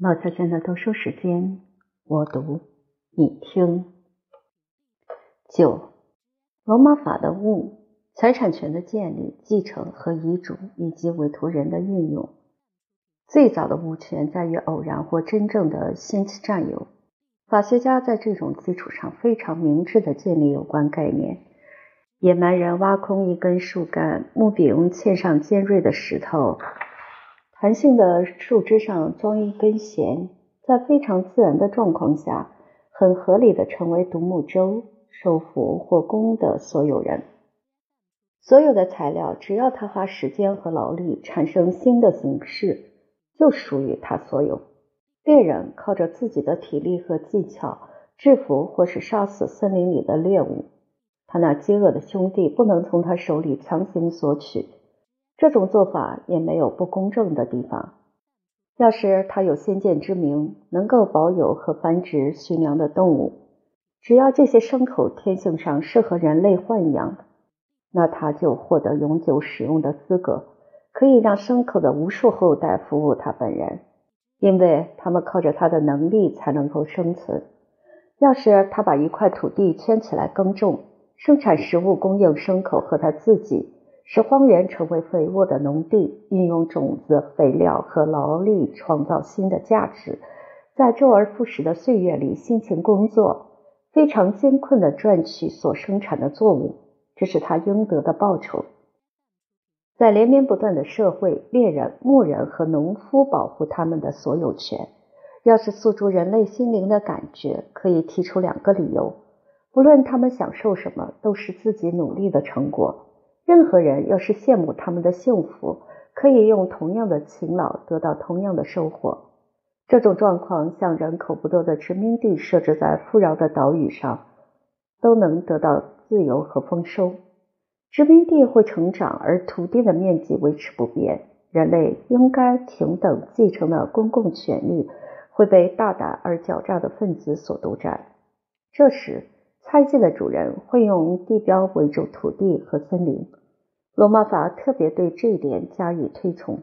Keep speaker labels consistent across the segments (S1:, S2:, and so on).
S1: 老小娟的读书时间，我读，你听。九，罗马法的物，财产权的建立、继承和遗嘱，以及委托人的运用。最早的物权在于偶然或真正的先期占有。法学家在这种基础上非常明智的建立有关概念。野蛮人挖空一根树干，木柄嵌上尖锐的石头。弹性的树枝上装一根弦，在非常自然的状况下，很合理的成为独木舟、收服或弓的所有人。所有的材料，只要他花时间和劳力产生新的形式，就属于他所有。猎人靠着自己的体力和技巧制服或是杀死森林里的猎物，他那饥饿的兄弟不能从他手里强行索取。这种做法也没有不公正的地方。要是他有先见之明，能够保有和繁殖驯良的动物，只要这些牲口天性上适合人类豢养，那他就获得永久使用的资格，可以让牲口的无数后代服务他本人，因为他们靠着他的能力才能够生存。要是他把一块土地圈起来耕种，生产食物供应牲口和他自己。使荒原成为肥沃的农地，运用种子、肥料和劳力创造新的价值，在周而复始的岁月里辛勤工作，非常艰困地赚取所生产的作物，这是他应得的报酬。在连绵不断的社会，猎人、牧人和农夫保护他们的所有权。要是诉诸人类心灵的感觉，可以提出两个理由：不论他们享受什么，都是自己努力的成果。任何人要是羡慕他们的幸福，可以用同样的勤劳得到同样的收获。这种状况像人口不多的殖民地设置在富饶的岛屿上，都能得到自由和丰收。殖民地会成长，而土地的面积维持不变。人类应该平等继承的公共权利会被大胆而狡诈的分子所独占。这时，猜忌的主人会用地标围住土地和森林。罗马法特别对这一点加以推崇。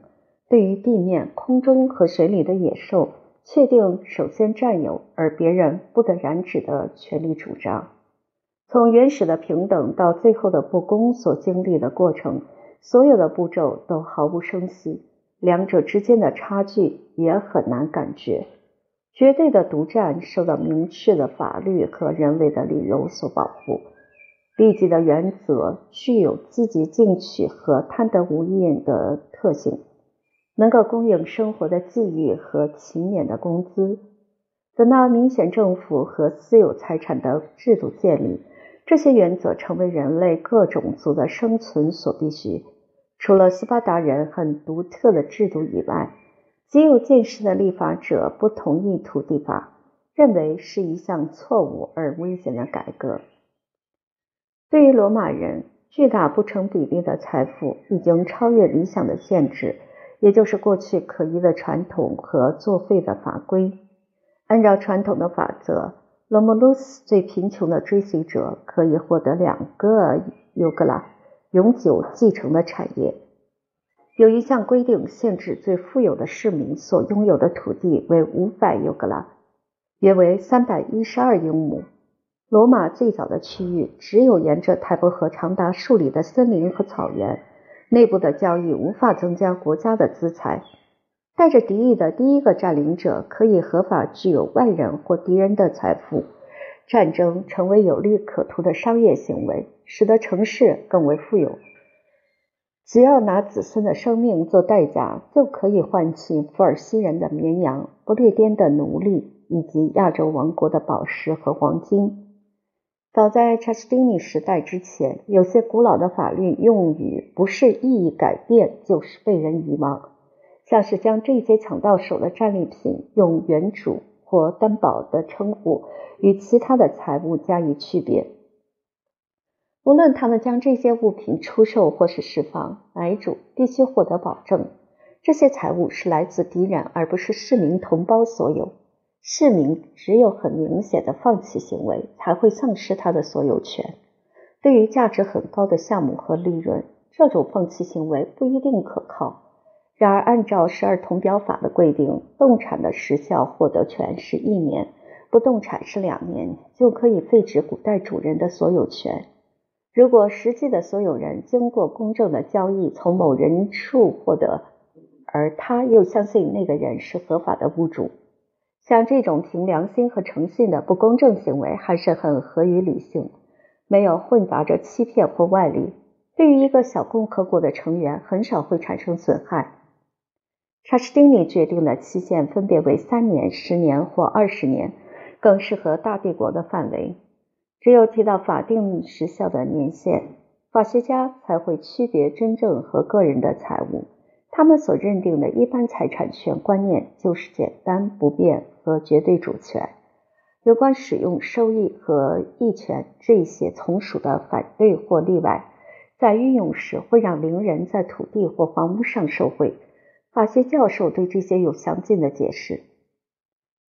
S1: 对于地面、空中和水里的野兽，确定首先占有，而别人不得染指的权利主张。从原始的平等到最后的不公所经历的过程，所有的步骤都毫无声息，两者之间的差距也很难感觉。绝对的独占受到明确的法律和人为的理由所保护。利己的原则具有积极进取和贪得无厌的特性，能够供应生活的记忆和勤勉的工资。等到明显政府和私有财产的制度建立，这些原则成为人类各种族的生存所必须。除了斯巴达人很独特的制度以外，极有见识的立法者不同意土地法，认为是一项错误而危险的改革。对于罗马人，巨大不成比例的财富已经超越理想的限制，也就是过去可疑的传统和作废的法规。按照传统的法则，罗姆卢斯最贫穷的追随者可以获得两个尤格拉永久继承的产业。有一项规定限制最富有的市民所拥有的土地为五百尤格拉，约为三百一十二英亩。罗马最早的区域只有沿着泰伯河长达数里的森林和草原，内部的交易无法增加国家的资财。带着敌意的第一个占领者可以合法具有外人或敌人的财富。战争成为有利可图的商业行为，使得城市更为富有。只要拿子孙的生命做代价，就可以换取福尔西人的绵羊、不列颠的奴隶以及亚洲王国的宝石和黄金。早在查士丁尼时代之前，有些古老的法律用语不是意义改变，就是被人遗忘，像是将这些抢到手的战利品用原主或担保的称呼与其他的财物加以区别。无论他们将这些物品出售或是释放，买主必须获得保证，这些财物是来自敌人而不是市民同胞所有。市民只有很明显的放弃行为，才会丧失他的所有权。对于价值很高的项目和利润，这种放弃行为不一定可靠。然而，按照十二铜表法的规定，动产的时效获得权是一年，不动产是两年，就可以废止古代主人的所有权。如果实际的所有人经过公正的交易从某人处获得，而他又相信那个人是合法的物主，像这种凭良心和诚信的不公正行为，还是很合于理性，没有混杂着欺骗或外力，对于一个小共和国的成员，很少会产生损害。查士丁尼决定的期限分别为三年、十年或二十年，更适合大帝国的范围。只有提到法定时效的年限，法学家才会区别真正和个人的财物。他们所认定的一般财产权观念就是简单、不变和绝对主权。有关使用、收益和益权这些从属的反对或例外，在运用时会让邻人在土地或房屋上受贿。法学教授对这些有详尽的解释。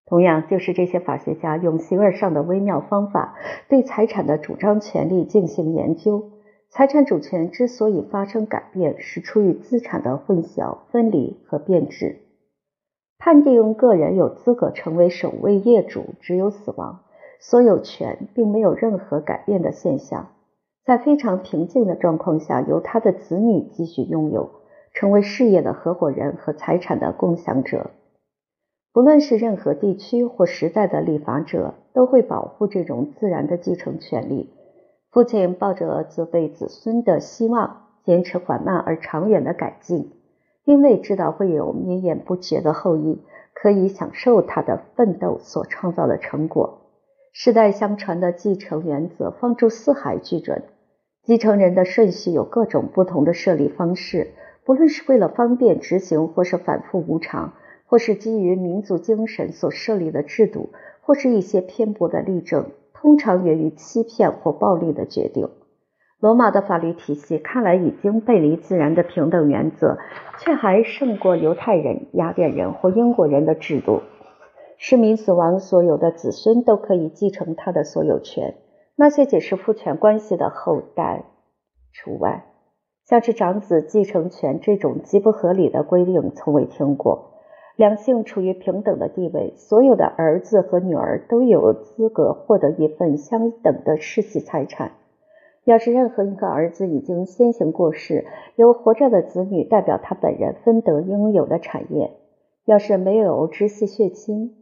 S1: 同样，就是这些法学家用形而上的微妙方法对财产的主张权利进行研究。财产主权之所以发生改变，是出于资产的混淆、分离和变质。判定个人有资格成为首位业主，只有死亡，所有权并没有任何改变的现象。在非常平静的状况下，由他的子女继续拥有。成为事业的合伙人和财产的共享者，不论是任何地区或时代的立法者，都会保护这种自然的继承权利。父亲抱着责备子孙的希望，坚持缓慢而长远的改进，因为知道会有绵延不绝的后裔可以享受他的奋斗所创造的成果。世代相传的继承原则放诸四海俱准，继承人的顺序有各种不同的设立方式。不论是为了方便执行，或是反复无常，或是基于民族精神所设立的制度，或是一些偏颇的例证，通常源于欺骗或暴力的决定。罗马的法律体系看来已经背离自然的平等原则，却还胜过犹太人、雅典人或英国人的制度。市民死亡，所有的子孙都可以继承他的所有权，那些解释父权关系的后代除外。像是长子继承权这种极不合理的规定，从未听过。两性处于平等的地位，所有的儿子和女儿都有资格获得一份相等的世袭财产。要是任何一个儿子已经先行过世，由活着的子女代表他本人分得应有的产业。要是没有直系血亲，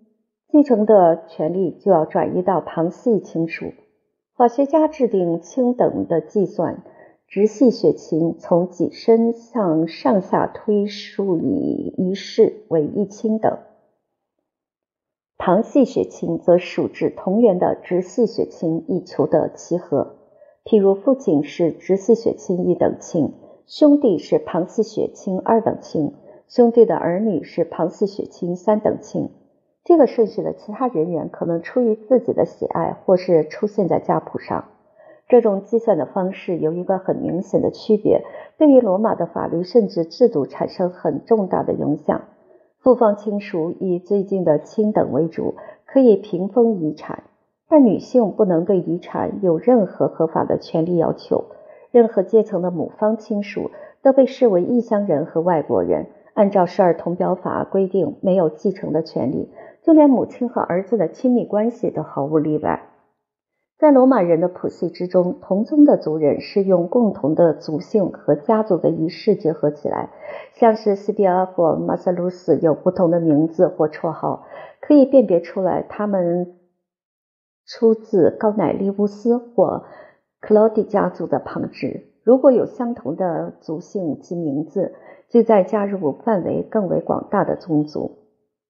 S1: 继承的权利就要转移到旁系亲属。法学家制定亲等的计算。直系血亲从己身向上下推，数以一世为一亲等；旁系血亲则数至同源的直系血亲，以求得其和。譬如父亲是直系血亲一等亲，兄弟是旁系血亲二等亲，兄弟的儿女是旁系血亲三等亲。这个顺序的其他人员可能出于自己的喜爱，或是出现在家谱上。这种计算的方式有一个很明显的区别，对于罗马的法律甚至制度产生很重大的影响。父方亲属以最近的亲等为主，可以平分遗产，但女性不能对遗产有任何合法的权利要求。任何阶层的母方亲属都被视为异乡人和外国人，按照十二铜表法规定没有继承的权利，就连母亲和儿子的亲密关系都毫无例外。在罗马人的谱系之中，同宗的族人是用共同的族姓和家族的仪式结合起来，像是斯蒂阿或马塞鲁斯有不同的名字或绰号，可以辨别出来他们出自高乃利乌斯或克劳迪家族的旁支。如果有相同的族姓及名字，就在加入范围更为广大的宗族。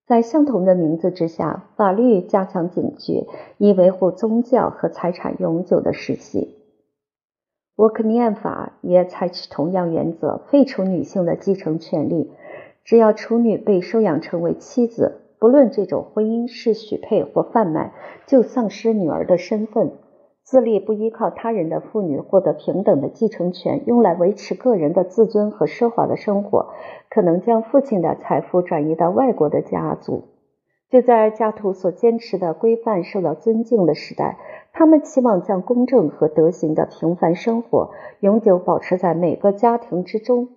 S1: 在相同的名字之下，法律加强警觉，以维护宗教和财产永久的世系。沃克尼安法也采取同样原则，废除女性的继承权利。只要处女被收养成为妻子，不论这种婚姻是许配或贩卖，就丧失女儿的身份。自立不依靠他人的妇女获得平等的继承权，用来维持个人的自尊和奢华的生活，可能将父亲的财富转移到外国的家族。就在家徒所坚持的规范受到尊敬的时代，他们期望将公正和德行的平凡生活永久保持在每个家庭之中。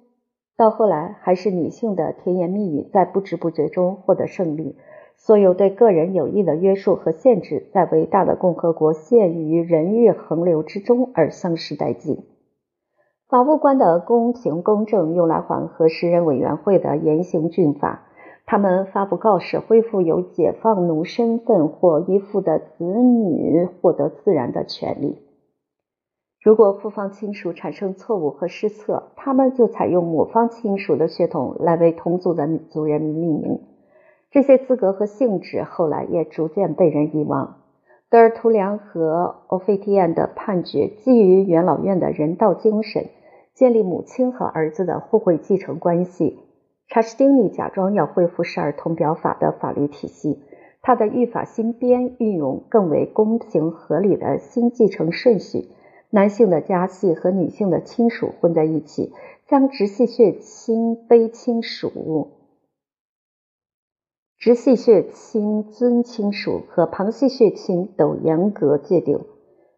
S1: 到后来，还是女性的甜言蜜语在不知不觉中获得胜利。所有对个人有益的约束和限制，在伟大的共和国陷于人欲横流之中而丧失殆尽。法务官的公平公正用来缓和诗人委员会的严刑峻法。他们发布告示，恢复由解放奴身份或依附的子女获得自然的权利。如果父方亲属产生错误和失策，他们就采用母方亲属的血统来为同族的族人民命名。这些资格和性质后来也逐渐被人遗忘。德尔图良和欧菲蒂安的判决基于元老院的人道精神，建立母亲和儿子的互惠继承关系。查士丁尼假装要恢复十二铜表法的法律体系，他的预法新编运用更为公平合理的新继承顺序。男性的家系和女性的亲属混在一起，将直系血亲卑亲属、直系血亲尊亲属和旁系血亲都严格界定。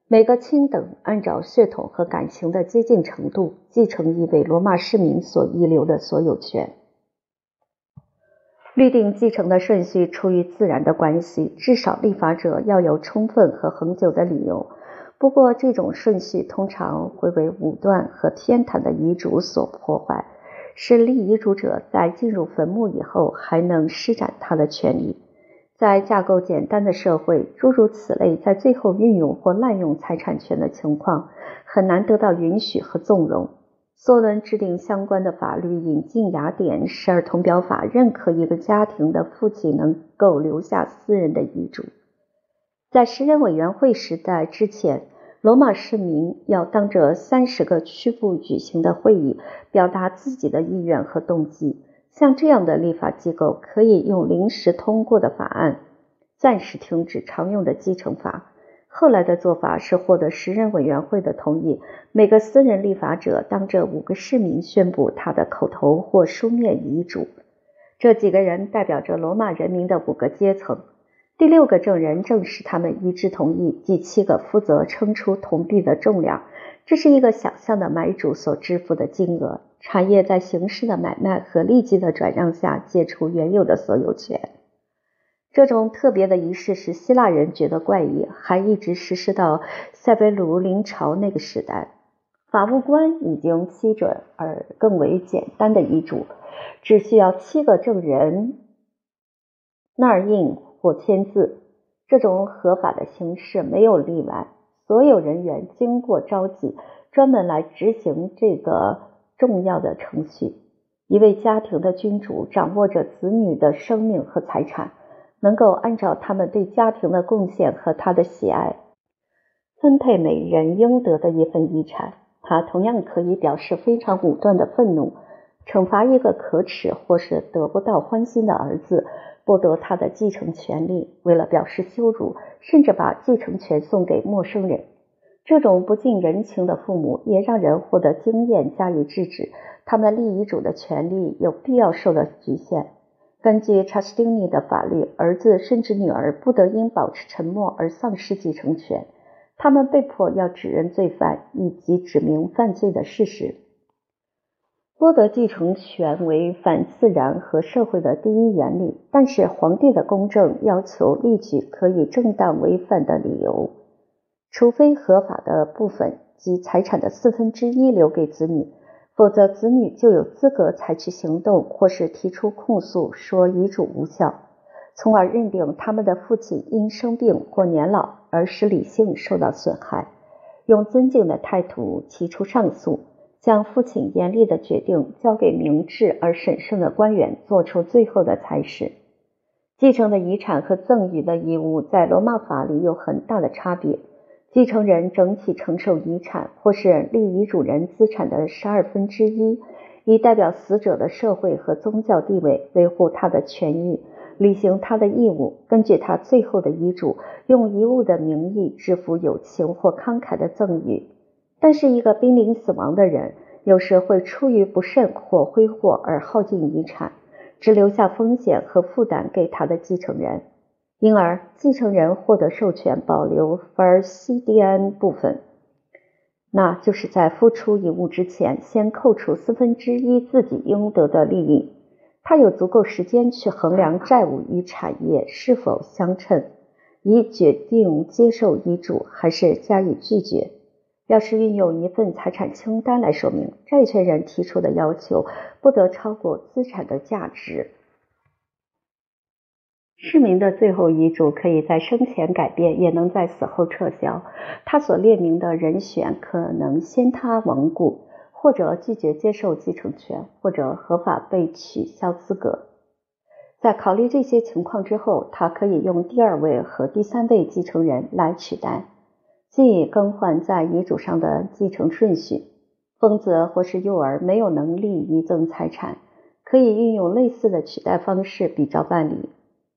S1: 每个亲等按照血统和感情的接近程度，继承一位罗马市民所遗留的所有权。律定继承的顺序出于自然的关系，至少立法者要有充分和恒久的理由。不过，这种顺序通常会为武断和偏袒的遗嘱所破坏，使立遗嘱者在进入坟墓以后还能施展他的权利。在架构简单的社会，诸如此类在最后运用或滥用财产权的情况很难得到允许和纵容。梭伦制定相关的法律，引进雅典十二铜表法，认可一个家庭的父亲能够留下私人的遗嘱。在十人委员会时代之前，罗马市民要当着三十个区部举行的会议，表达自己的意愿和动机。像这样的立法机构可以用临时通过的法案，暂时停止常用的继承法。后来的做法是获得十人委员会的同意，每个私人立法者当着五个市民宣布他的口头或书面遗嘱。这几个人代表着罗马人民的五个阶层。第六个证人证实他们一致同意，第七个负责称出铜币的重量。这是一个想象的买主所支付的金额。产业在形式的买卖和立即的转让下解除原有的所有权。这种特别的仪式使希腊人觉得怪异，还一直实施到塞维鲁林朝那个时代。法务官已经批准而更为简单的遗嘱，只需要七个证人那儿印。或签字，这种合法的形式没有例外。所有人员经过召集，专门来执行这个重要的程序。一位家庭的君主掌握着子女的生命和财产，能够按照他们对家庭的贡献和他的喜爱，分配每人应得的一份遗产。他同样可以表示非常武断的愤怒，惩罚一个可耻或是得不到欢心的儿子。剥夺他的继承权利，为了表示羞辱，甚至把继承权送给陌生人。这种不近人情的父母也让人获得经验加以制止。他们立遗嘱的权利有必要受到局限。根据查士丁尼的法律，儿子甚至女儿不得因保持沉默而丧失继承权。他们被迫要指认罪犯以及指明犯罪的事实。剥夺继承权为反自然和社会的第一原理，但是皇帝的公正要求列举可以正当违反的理由，除非合法的部分及财产的四分之一留给子女，否则子女就有资格采取行动或是提出控诉，说遗嘱无效，从而认定他们的父亲因生病或年老而使理性受到损害，用尊敬的态度提出上诉。将父亲严厉的决定交给明智而审慎的官员做出最后的裁示。继承的遗产和赠与的义务在罗马法里有很大的差别。继承人整体承受遗产或是立遗嘱人资产的十二分之一，以代表死者的社会和宗教地位，维护他的权益，履行他的义务，根据他最后的遗嘱，用遗物的名义支付友情或慷慨的赠与。但是，一个濒临死亡的人有时会出于不慎或挥霍而耗尽遗产，只留下风险和负担给他的继承人，因而继承人获得授权保留法尔西蒂安部分。那就是在付出遗物之前，先扣除四分之一自己应得的利益。他有足够时间去衡量债务与产业是否相称，以决定接受遗嘱还是加以拒绝。要是运用一份财产清单来说明，债权人提出的要求不得超过资产的价值。市民的最后遗嘱可以在生前改变，也能在死后撤销。他所列明的人选可能先他亡故。或者拒绝接受继承权，或者合法被取消资格。在考虑这些情况之后，他可以用第二位和第三位继承人来取代，即更换在遗嘱上的继承顺序。疯子或是幼儿没有能力遗赠财产，可以运用类似的取代方式比照办理。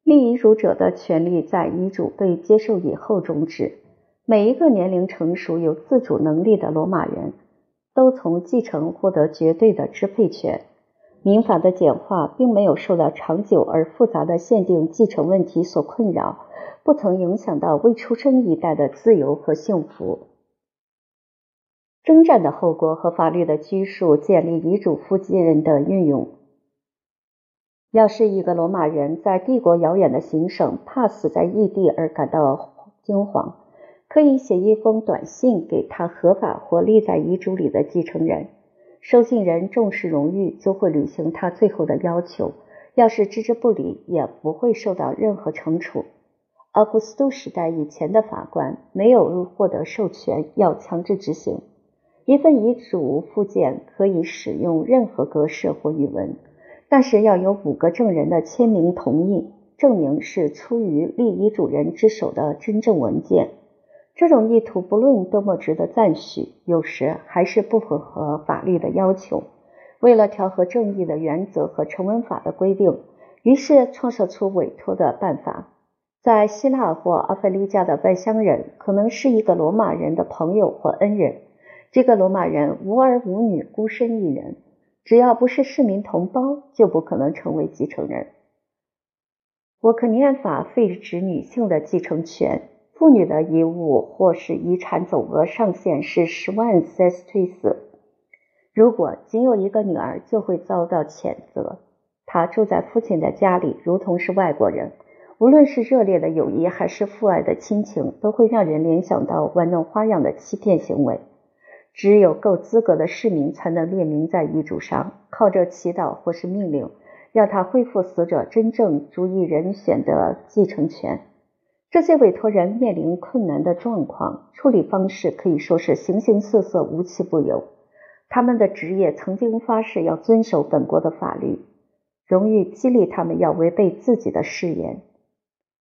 S1: 立遗嘱者的权利在遗嘱被接受以后终止。每一个年龄成熟、有自主能力的罗马人。都从继承获得绝对的支配权。民法的简化并没有受到长久而复杂的限定继承问题所困扰，不曾影响到未出生一代的自由和幸福。征战的后果和法律的拘束建立遗嘱附件的运用。要是一个罗马人在帝国遥远的行省，怕死在异地而感到惊慌。可以写一封短信给他合法或立在遗嘱里的继承人，收信人重视荣誉，就会履行他最后的要求。要是置之不理，也不会受到任何惩处。奥古斯都时代以前的法官没有获得授权要强制执行一份遗嘱附件，可以使用任何格式或语文，但是要有五个证人的签名同意，证明是出于立遗嘱人之手的真正文件。这种意图不论多么值得赞许，有时还是不符合法律的要求。为了调和正义的原则和成文法的规定，于是创设出委托的办法。在希腊或阿非利加的外乡人可能是一个罗马人的朋友或恩人。这个罗马人无儿无女，孤身一人，只要不是市民同胞，就不可能成为继承人。沃克尼安法废止女性的继承权。妇女的遗物或是遗产总额上限是十万 ses 退死。如果仅有一个女儿，就会遭到谴责。她住在父亲的家里，如同是外国人。无论是热烈的友谊还是父爱的亲情，都会让人联想到玩弄花样的欺骗行为。只有够资格的市民才能列明在遗嘱上，靠着祈祷或是命令，要他恢复死者真正主意人选的继承权。这些委托人面临困难的状况，处理方式可以说是形形色色，无奇不有。他们的职业曾经发誓要遵守本国的法律，荣誉激励他们要违背自己的誓言。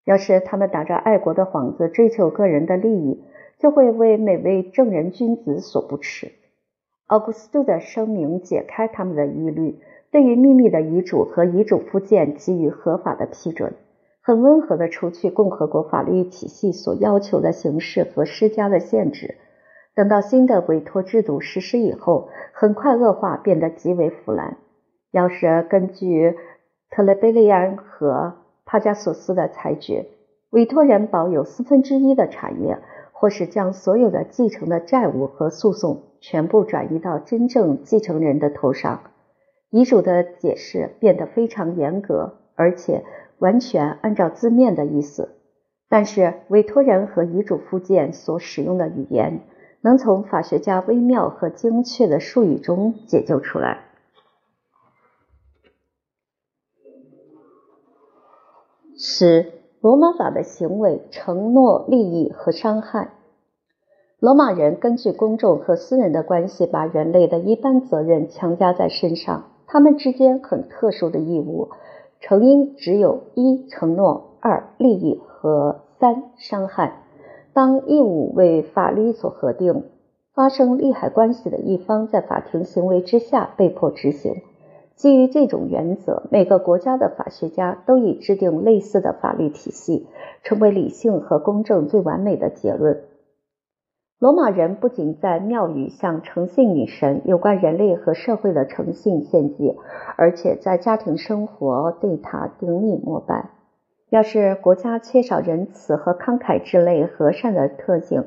S1: 要是他们打着爱国的幌子追求个人的利益，就会为每位正人君子所不齿。奥古斯都的声明解开他们的疑虑，对于秘密的遗嘱和遗嘱附件给予合法的批准。很温和的除去共和国法律体系所要求的形式和施加的限制。等到新的委托制度实施以后，很快恶化，变得极为腐烂。要是根据特雷贝利安和帕加索斯的裁决，委托人保有四分之一的产业，或是将所有的继承的债务和诉讼全部转移到真正继承人的头上，遗嘱的解释变得非常严格，而且。完全按照字面的意思，但是委托人和遗嘱附件所使用的语言，能从法学家微妙和精确的术语中解救出来。十、罗马法的行为、承诺、利益和伤害。罗马人根据公众和私人的关系，把人类的一般责任强加在身上，他们之间很特殊的义务。成因只有一承诺、二利益和三伤害。当义务为法律所核定，发生利害关系的一方在法庭行为之下被迫执行。基于这种原则，每个国家的法学家都已制定类似的法律体系，成为理性和公正最完美的结论。罗马人不仅在庙宇向诚信女神有关人类和社会的诚信献祭，而且在家庭生活对她顶礼膜拜。要是国家缺少仁慈和慷慨之类和善的特性，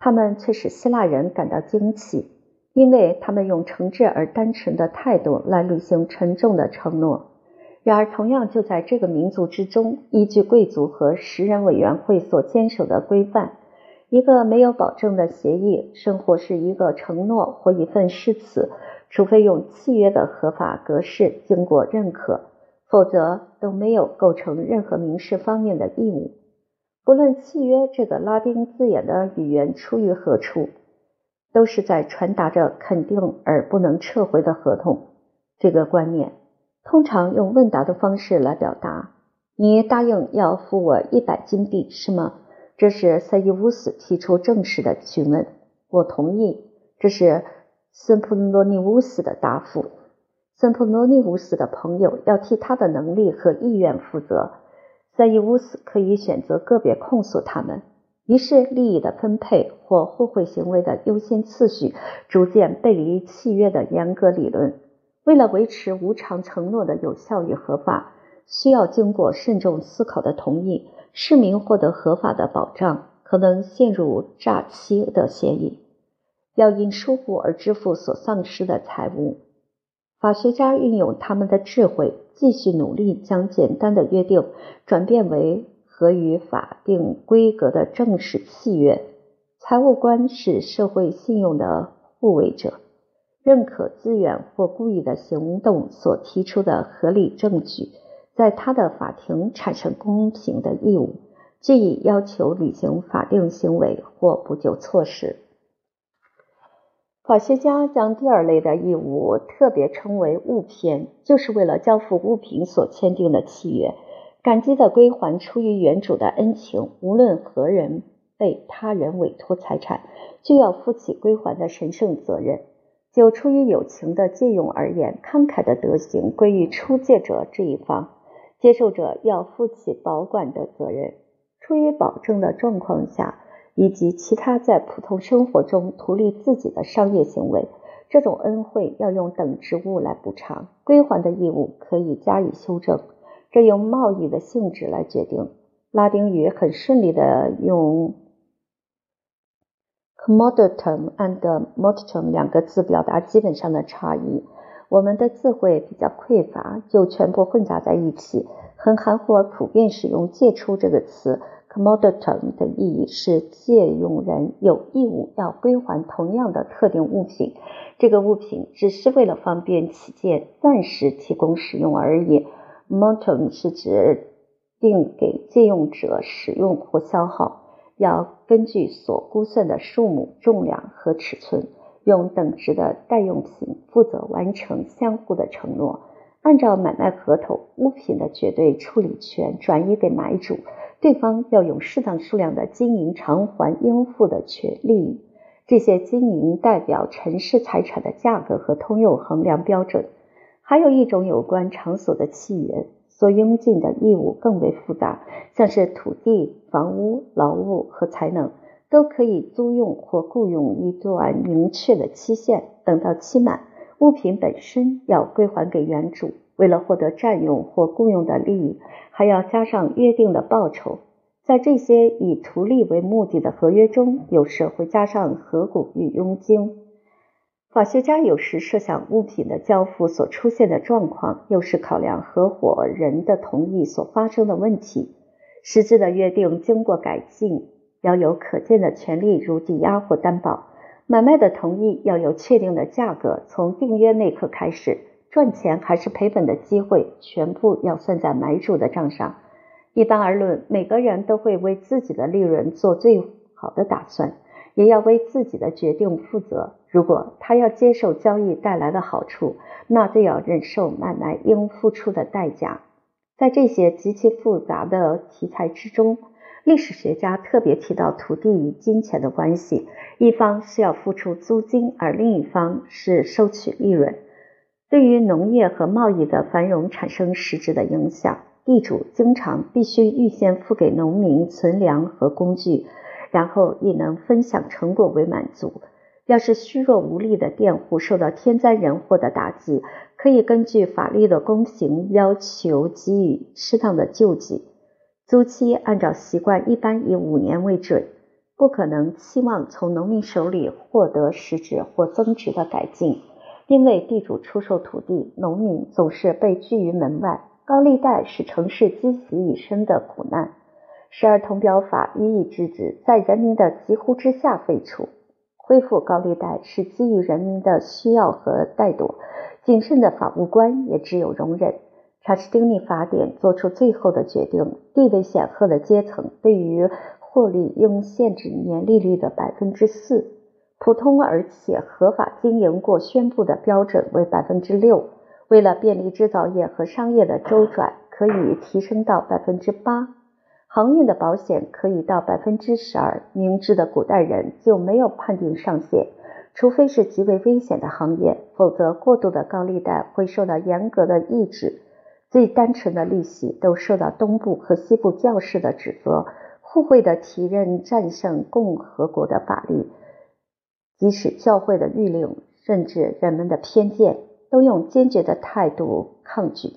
S1: 他们却使希腊人感到惊奇，因为他们用诚挚而单纯的态度来履行沉重的承诺。然而，同样就在这个民族之中，依据贵族和食人委员会所坚守的规范，一个没有保证的协议，生活是一个承诺或一份誓词，除非用契约的合法格式经过认可，否则都没有构成任何民事方面的义务。不论契约这个拉丁字眼的语言出于何处，都是在传达着肯定而不能撤回的合同这个观念。通常用问答的方式来表达。你答应要付我一百金币是吗？这是塞伊乌斯提出正式的询问。我同意。这是森普罗尼乌斯的答复。森普罗尼乌斯的朋友要替他的能力和意愿负责。塞伊乌斯可以选择个别控诉他们，于是利益的分配或互惠行为的优先次序逐渐背离契约的严格理论。为了维持无偿承诺的有效与合法，需要经过慎重思考的同意，市民获得合法的保障，可能陷入诈欺的嫌疑，要因疏忽而支付所丧失的财物。法学家运用他们的智慧，继续努力将简单的约定转变为合于法定规格的正式契约。财务官是社会信用的护卫者，认可资源或故意的行动所提出的合理证据，在他的法庭产生公平的义务，即以要求履行法定行为或补救措施。法学家将第二类的义务特别称为物篇，就是为了交付物品所签订的契约，感激的归还出于原主的恩情。无论何人被他人委托财产，就要负起归还的神圣责任。就出于友情的借用而言，慷慨的德行归于出借者这一方，接受者要负起保管的责任。出于保证的状况下。以及其他在普通生活中图利自己的商业行为，这种恩惠要用等值物来补偿，归还的义务可以加以修正，这用贸易的性质来决定。拉丁语很顺利的用 commoditum and mortem 两个字表达基本上的差异。我们的智慧比较匮乏，就全部混杂在一起，很含糊而普遍使用“借出”这个词。commoditum 的意义是借用人有义务要归还同样的特定物品，这个物品只是为了方便起见暂时提供使用而已。mortem 是指定给借用者使用或消耗，要根据所估算的数目、重量和尺寸，用等值的代用品负责完成相互的承诺。按照买卖合同，物品的绝对处理权转移给买主。对方要用适当数量的金银偿还应付的权利，这些金银代表城市财产的价格和通用衡量标准。还有一种有关场所的契约，所应尽的义务更为复杂，像是土地、房屋、劳务和才能，都可以租用或雇佣一段明确的期限。等到期满，物品本身要归还给原主。为了获得占用或雇佣的利益，还要加上约定的报酬。在这些以图利为目的的合约中，有时会加上合股与佣金。法学家有时设想物品的交付所出现的状况，又是考量合伙人的同意所发生的问题。实质的约定经过改进，要有可见的权利，如抵押或担保。买卖的同意要有确定的价格，从订约那刻开始。赚钱还是赔本的机会，全部要算在买主的账上。一般而论，每个人都会为自己的利润做最好的打算，也要为自己的决定负责。如果他要接受交易带来的好处，那就要忍受买卖应付出的代价。在这些极其复杂的题材之中，历史学家特别提到土地与金钱的关系：一方是要付出租金，而另一方是收取利润。对于农业和贸易的繁荣产生实质的影响，地主经常必须预先付给农民存粮和工具，然后以能分享成果为满足。要是虚弱无力的佃户受到天灾人祸的打击，可以根据法律的公平要求给予适当的救济。租期按照习惯一般以五年为准，不可能期望从农民手里获得实质或增值的改进，因为地主出售土地，农民总是被拒于门外。高利贷是城市积习已深的苦难。十二铜表法予以制止，在人民的疾呼之下废除。恢复高利贷是基于人民的需要和怠惰，谨慎的法务官也只有容忍。查士丁尼法典做出最后的决定：地位显赫的阶层对于获利应限制年利率的百分之四，普通而且合法经营过宣布的标准为百分之六。为了便利制造业和商业的周转，可以提升到百分之八。航运的保险可以到百分之十二。明智的古代人就没有判定上限。除非是极为危险的行业，否则过度的高利贷会受到严格的抑制。最单纯的利息都受到东部和西部教士的指责，互惠的提任战胜共和国的法律，即使教会的谕令，甚至人们的偏见，都用坚决的态度抗拒。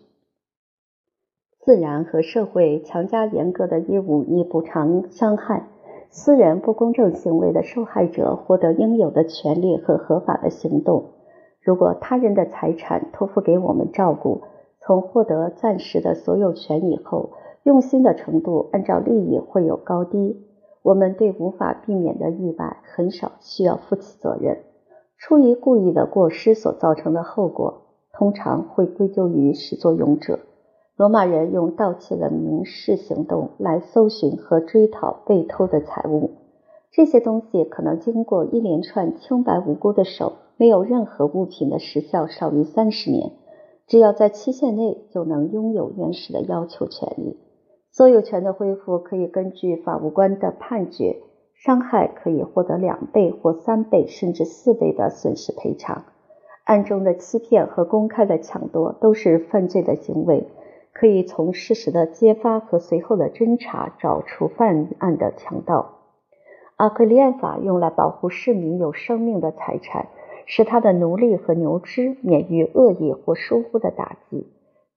S1: 自然和社会强加严格的义务以补偿伤害，私人不公正行为的受害者获得应有的权利和合法的行动。如果他人的财产托付给我们照顾，从获得暂时的所有权以后，用心的程度按照利益会有高低。我们对无法避免的意外很少需要负起责任。出于故意的过失所造成的后果，通常会归咎于始作俑者。罗马人用盗窃的民事行动来搜寻和追讨被偷的财物。这些东西可能经过一连串清白无辜的手，没有任何物品的时效少于三十年。只要在期限内，就能拥有原始的要求权利。所有权的恢复可以根据法务官的判决，伤害可以获得两倍或三倍甚至四倍的损失赔偿。暗中的欺骗和公开的抢夺都是犯罪的行为，可以从事实的揭发和随后的侦查找出犯案的强盗。阿克利安法用来保护市民有生命的财产。使他的奴隶和牛只免于恶意或疏忽的打击。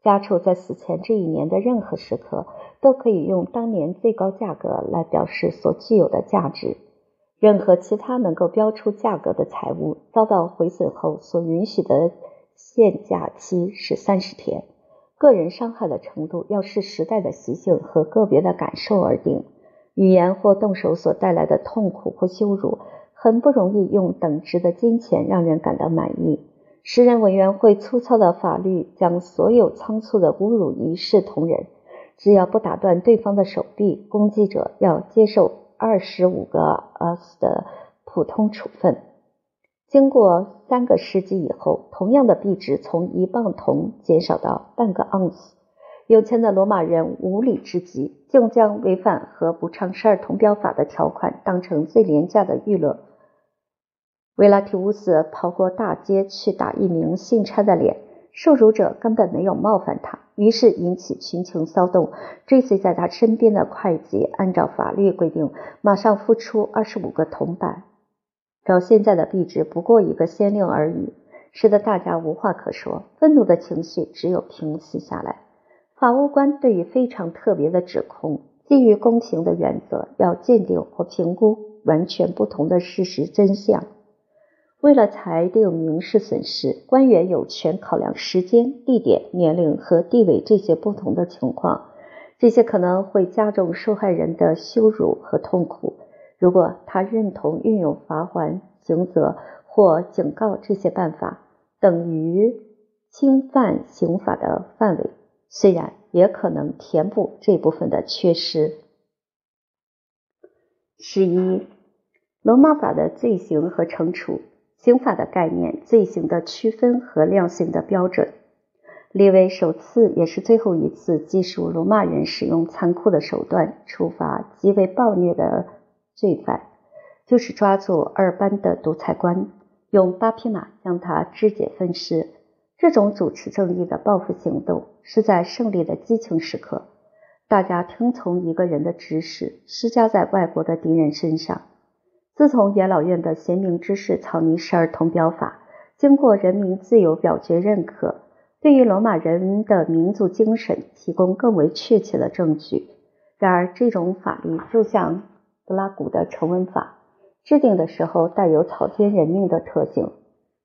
S1: 家畜在死前这一年的任何时刻都可以用当年最高价格来表示所具有的价值。任何其他能够标出价格的财物遭到毁损后所允许的限价期是三十天。个人伤害的程度要视时代的习性和个别的感受而定。语言或动手所带来的痛苦或羞辱。很不容易用等值的金钱让人感到满意。诗人委员会粗糙的法律将所有仓促的侮辱一视同仁。只要不打断对方的手臂，攻击者要接受二十五个盎司的普通处分。经过三个世纪以后，同样的币值从一磅铜减少到半个盎司。有钱的罗马人无理之极，竟将违反和不唱十二铜表法的条款当成最廉价的娱乐。维拉提乌斯跑过大街去打一名信差的脸，受辱者根本没有冒犯他，于是引起群情骚动。追随在他身边的会计按照法律规定，马上付出二十五个铜板，照现在的币值不过一个先令而已，使得大家无话可说，愤怒的情绪只有平息下来。法务官对于非常特别的指控，基于公平的原则，要鉴定或评估完全不同的事实真相。为了裁定民事损失，官员有权考量时间、地点、年龄和地位这些不同的情况。这些可能会加重受害人的羞辱和痛苦。如果他认同运用罚款、刑责或警告这些办法等于侵犯刑法的范围，虽然也可能填补这部分的缺失。十一，罗马法的罪行和惩处。刑法的概念、罪行的区分和量刑的标准。列为首次也是最后一次记述罗马人使用残酷的手段处罚极为暴虐的罪犯，就是抓住二班的独裁官，用八匹马将他肢解分尸。这种主持正义的报复行动是在胜利的激情时刻，大家听从一个人的指使，施加在外国的敌人身上。自从元老院的贤明之士草拟十二铜表法，经过人民自由表决认可，对于罗马人的民族精神提供更为确切的证据。然而，这种法律就像德拉古的成文法，制定的时候带有草菅人命的特性。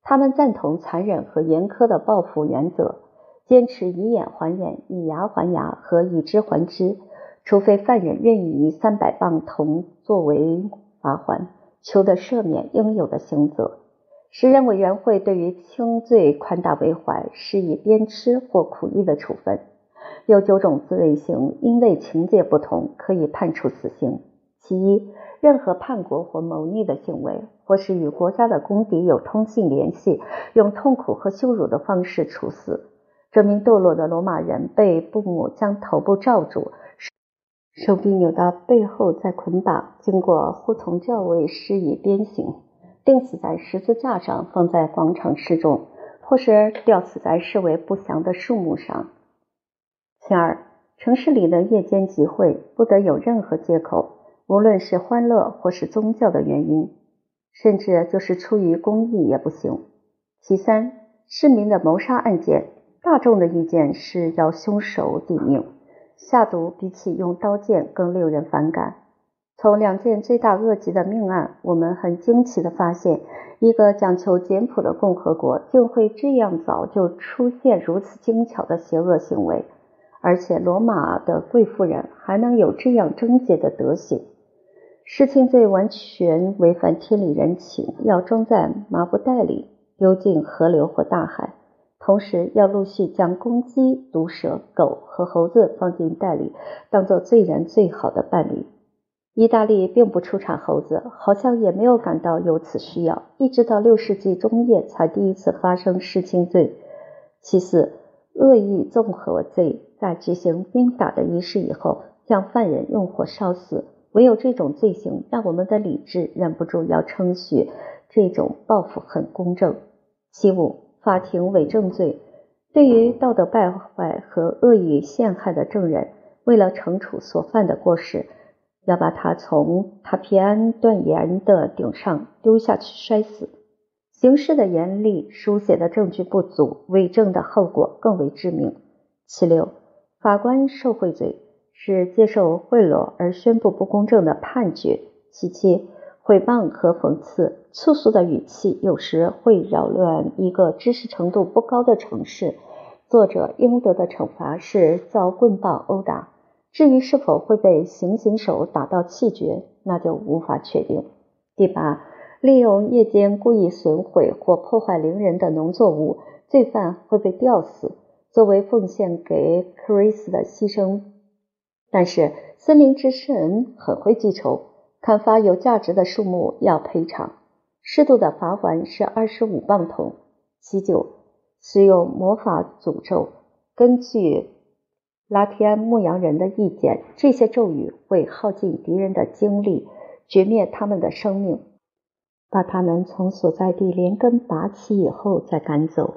S1: 他们赞同残忍和严苛的报复原则，坚持以眼还眼、以牙还牙和以肢还肢，除非犯人愿意以三百磅铜作为罚款，求得赦免应有的刑责。时任委员会对于轻罪宽大为怀，施以鞭笞或苦役的处分。有九种自卫刑，因为情节不同，可以判处死刑。其一，任何叛国或谋逆的行为，或是与国家的公敌有通信联系，用痛苦和羞辱的方式处死。这名堕落的罗马人被布母将头部罩住，手臂扭到背后，再捆绑，经过护从教尉施以鞭刑。钉死在十字架上，放在广场示众，或是吊死在视为不祥的树木上。其二，城市里的夜间集会不得有任何借口，无论是欢乐或是宗教的原因，甚至就是出于公益也不行。其三，市民的谋杀案件，大众的意见是要凶手抵命，下毒比起用刀剑更令人反感。从两件罪大恶极的命案，我们很惊奇地发现，一个讲求简朴的共和国竟会这样早就出现如此精巧的邪恶行为，而且罗马的贵妇人还能有这样贞洁的德行。弑亲罪完全违反天理人情，要装在麻布袋里丢进河流或大海，同时要陆续将公鸡、毒蛇、狗和猴子放进袋里，当做罪人最好的伴侣。意大利并不出产猴子，好像也没有感到有此需要，一直到六世纪中叶才第一次发生弑亲罪。其次，恶意纵火罪在执行鞭打的仪式以后，将犯人用火烧死。唯有这种罪行，让我们的理智忍不住要称许这种报复很公正。其五，法庭伪证罪，对于道德败坏和恶意陷害的证人，为了惩处所犯的过失。要把他从塔皮安断岩的顶上丢下去摔死。刑事的严厉，书写的证据不足，伪证的后果更为致命。其六，法官受贿罪是接受贿赂而宣布不公正的判决。其七，诽谤和讽刺，粗俗的语气有时会扰乱一个知识程度不高的城市。作者应得的惩罚是遭棍棒殴打。至于是否会被行刑手打到气绝，那就无法确定。第八，利用夜间故意损毁或破坏邻人的农作物，罪犯会被吊死，作为奉献给克瑞斯的牺牲。但是森林之神很会记仇，砍伐有价值的树木要赔偿，适度的罚款是二十五磅铜。其九，使用魔法诅咒，根据。拉提安牧羊人的意见：这些咒语会耗尽敌人的精力，绝灭他们的生命，把他们从所在地连根拔起以后再赶走。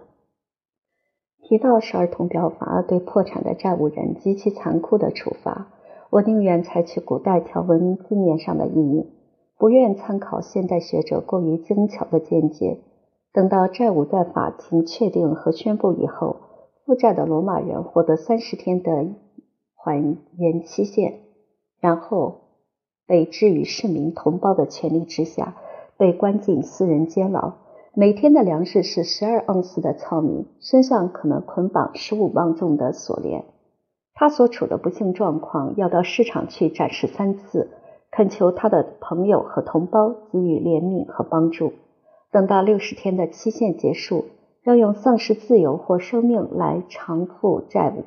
S1: 提到十二铜表法对破产的债务人极其残酷的处罚，我宁愿采取古代条文字面上的意义，不愿参考现代学者过于精巧的见解。等到债务在法庭确定和宣布以后。负债的罗马人获得三十天的还原期限，然后被置于市民同胞的权力之下，被关进私人监牢。每天的粮食是十二盎司的糙米，身上可能捆绑十五磅重的锁链。他所处的不幸状况，要到市场去展示三次，恳求他的朋友和同胞给予怜悯和帮助。等到六十天的期限结束。要用丧失自由或生命来偿付债务。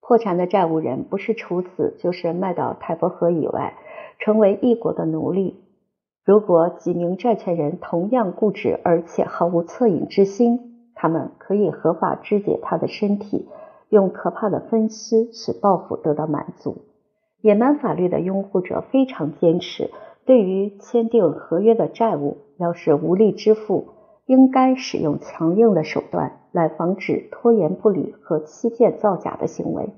S1: 破产的债务人不是处死，就是卖到泰伯河以外，成为异国的奴隶。如果几名债权人同样固执，而且毫无恻隐之心，他们可以合法肢解他的身体，用可怕的分尸使报复得到满足。野蛮法律的拥护者非常坚持，对于签订合约的债务，要是无力支付。应该使用强硬的手段来防止拖延不履和欺骗造假的行为。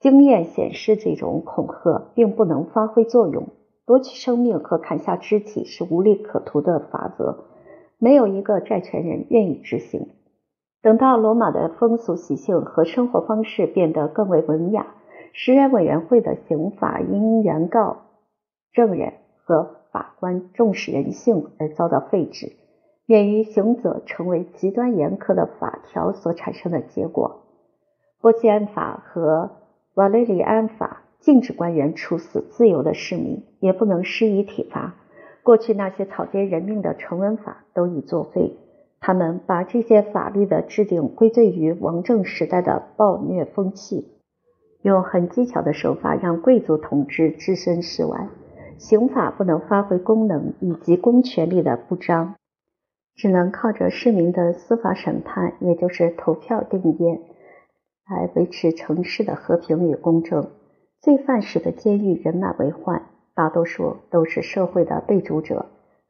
S1: 经验显示，这种恐吓并不能发挥作用。夺取生命和砍下肢体是无利可图的法则，没有一个债权人愿意执行。等到罗马的风俗习性和生活方式变得更为文雅，食人委员会的刑法因原告证人和法官重视人性而遭到废止，免于刑责成为极端严苛的法条所产生的结果。波西安法和瓦雷里安法禁止官员处死自由的市民，也不能施以体罚。过去那些草菅人命的成文法都已作废。他们把这些法律的制定归罪于王政时代的暴虐风气，用很技巧的手法让贵族统治置身事外，刑法不能发挥功能，以及公权力的不彰，只能靠着市民的司法审判，也就是投票定谳，来维持城市的和平与公正。罪犯使得监狱人满为患，大多数都是社会的被逐者。